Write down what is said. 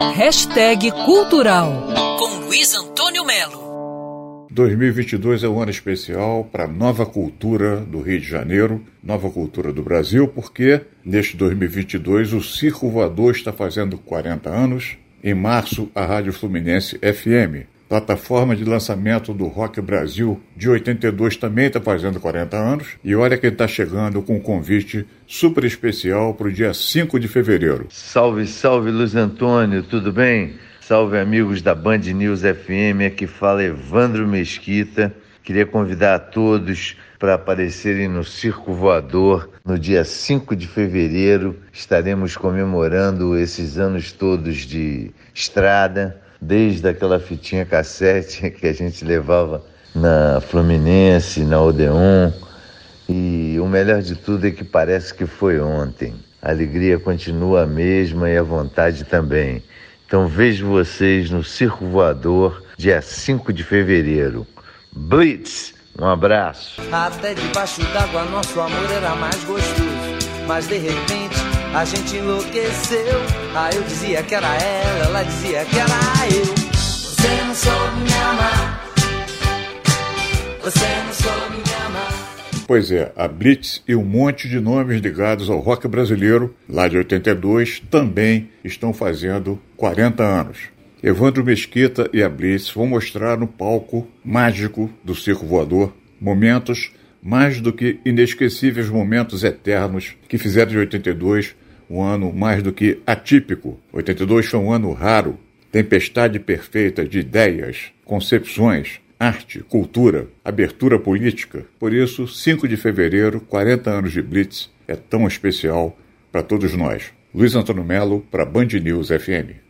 Hashtag Cultural com Luiz Antônio Melo. 2022 é um ano especial para a nova cultura do Rio de Janeiro, nova cultura do Brasil, porque neste 2022 o Circo Voador está fazendo 40 anos. Em março, a Rádio Fluminense FM plataforma de lançamento do Rock Brasil de 82 também está fazendo 40 anos. E olha quem está chegando com um convite super especial para o dia 5 de fevereiro. Salve, salve Luiz Antônio, tudo bem? Salve amigos da Band News FM, aqui fala Evandro Mesquita. Queria convidar a todos para aparecerem no Circo Voador no dia 5 de fevereiro. Estaremos comemorando esses anos todos de estrada desde aquela fitinha cassete que a gente levava na Fluminense, na Odeon. E o melhor de tudo é que parece que foi ontem. A alegria continua a mesma e a vontade também. Então vejo vocês no Circo Voador, dia 5 de fevereiro. Blitz! Um abraço. Até debaixo d'água nosso amor era mais gostoso. Mas de repente a gente enlouqueceu. Aí eu dizia que era ela, ela dizia que era eu. Você não soube me amar. Você não soube me amar. Pois é, a Blitz e um monte de nomes ligados ao rock brasileiro, lá de 82, também estão fazendo 40 anos. Evandro Mesquita e a Blitz vão mostrar no palco mágico do Circo Voador momentos mais do que inesquecíveis momentos eternos que fizeram de 82 um ano mais do que atípico. 82 foi um ano raro, tempestade perfeita de ideias, concepções, arte, cultura, abertura política. Por isso, 5 de fevereiro, 40 anos de Blitz, é tão especial para todos nós. Luiz Antônio Melo, para Band News FM.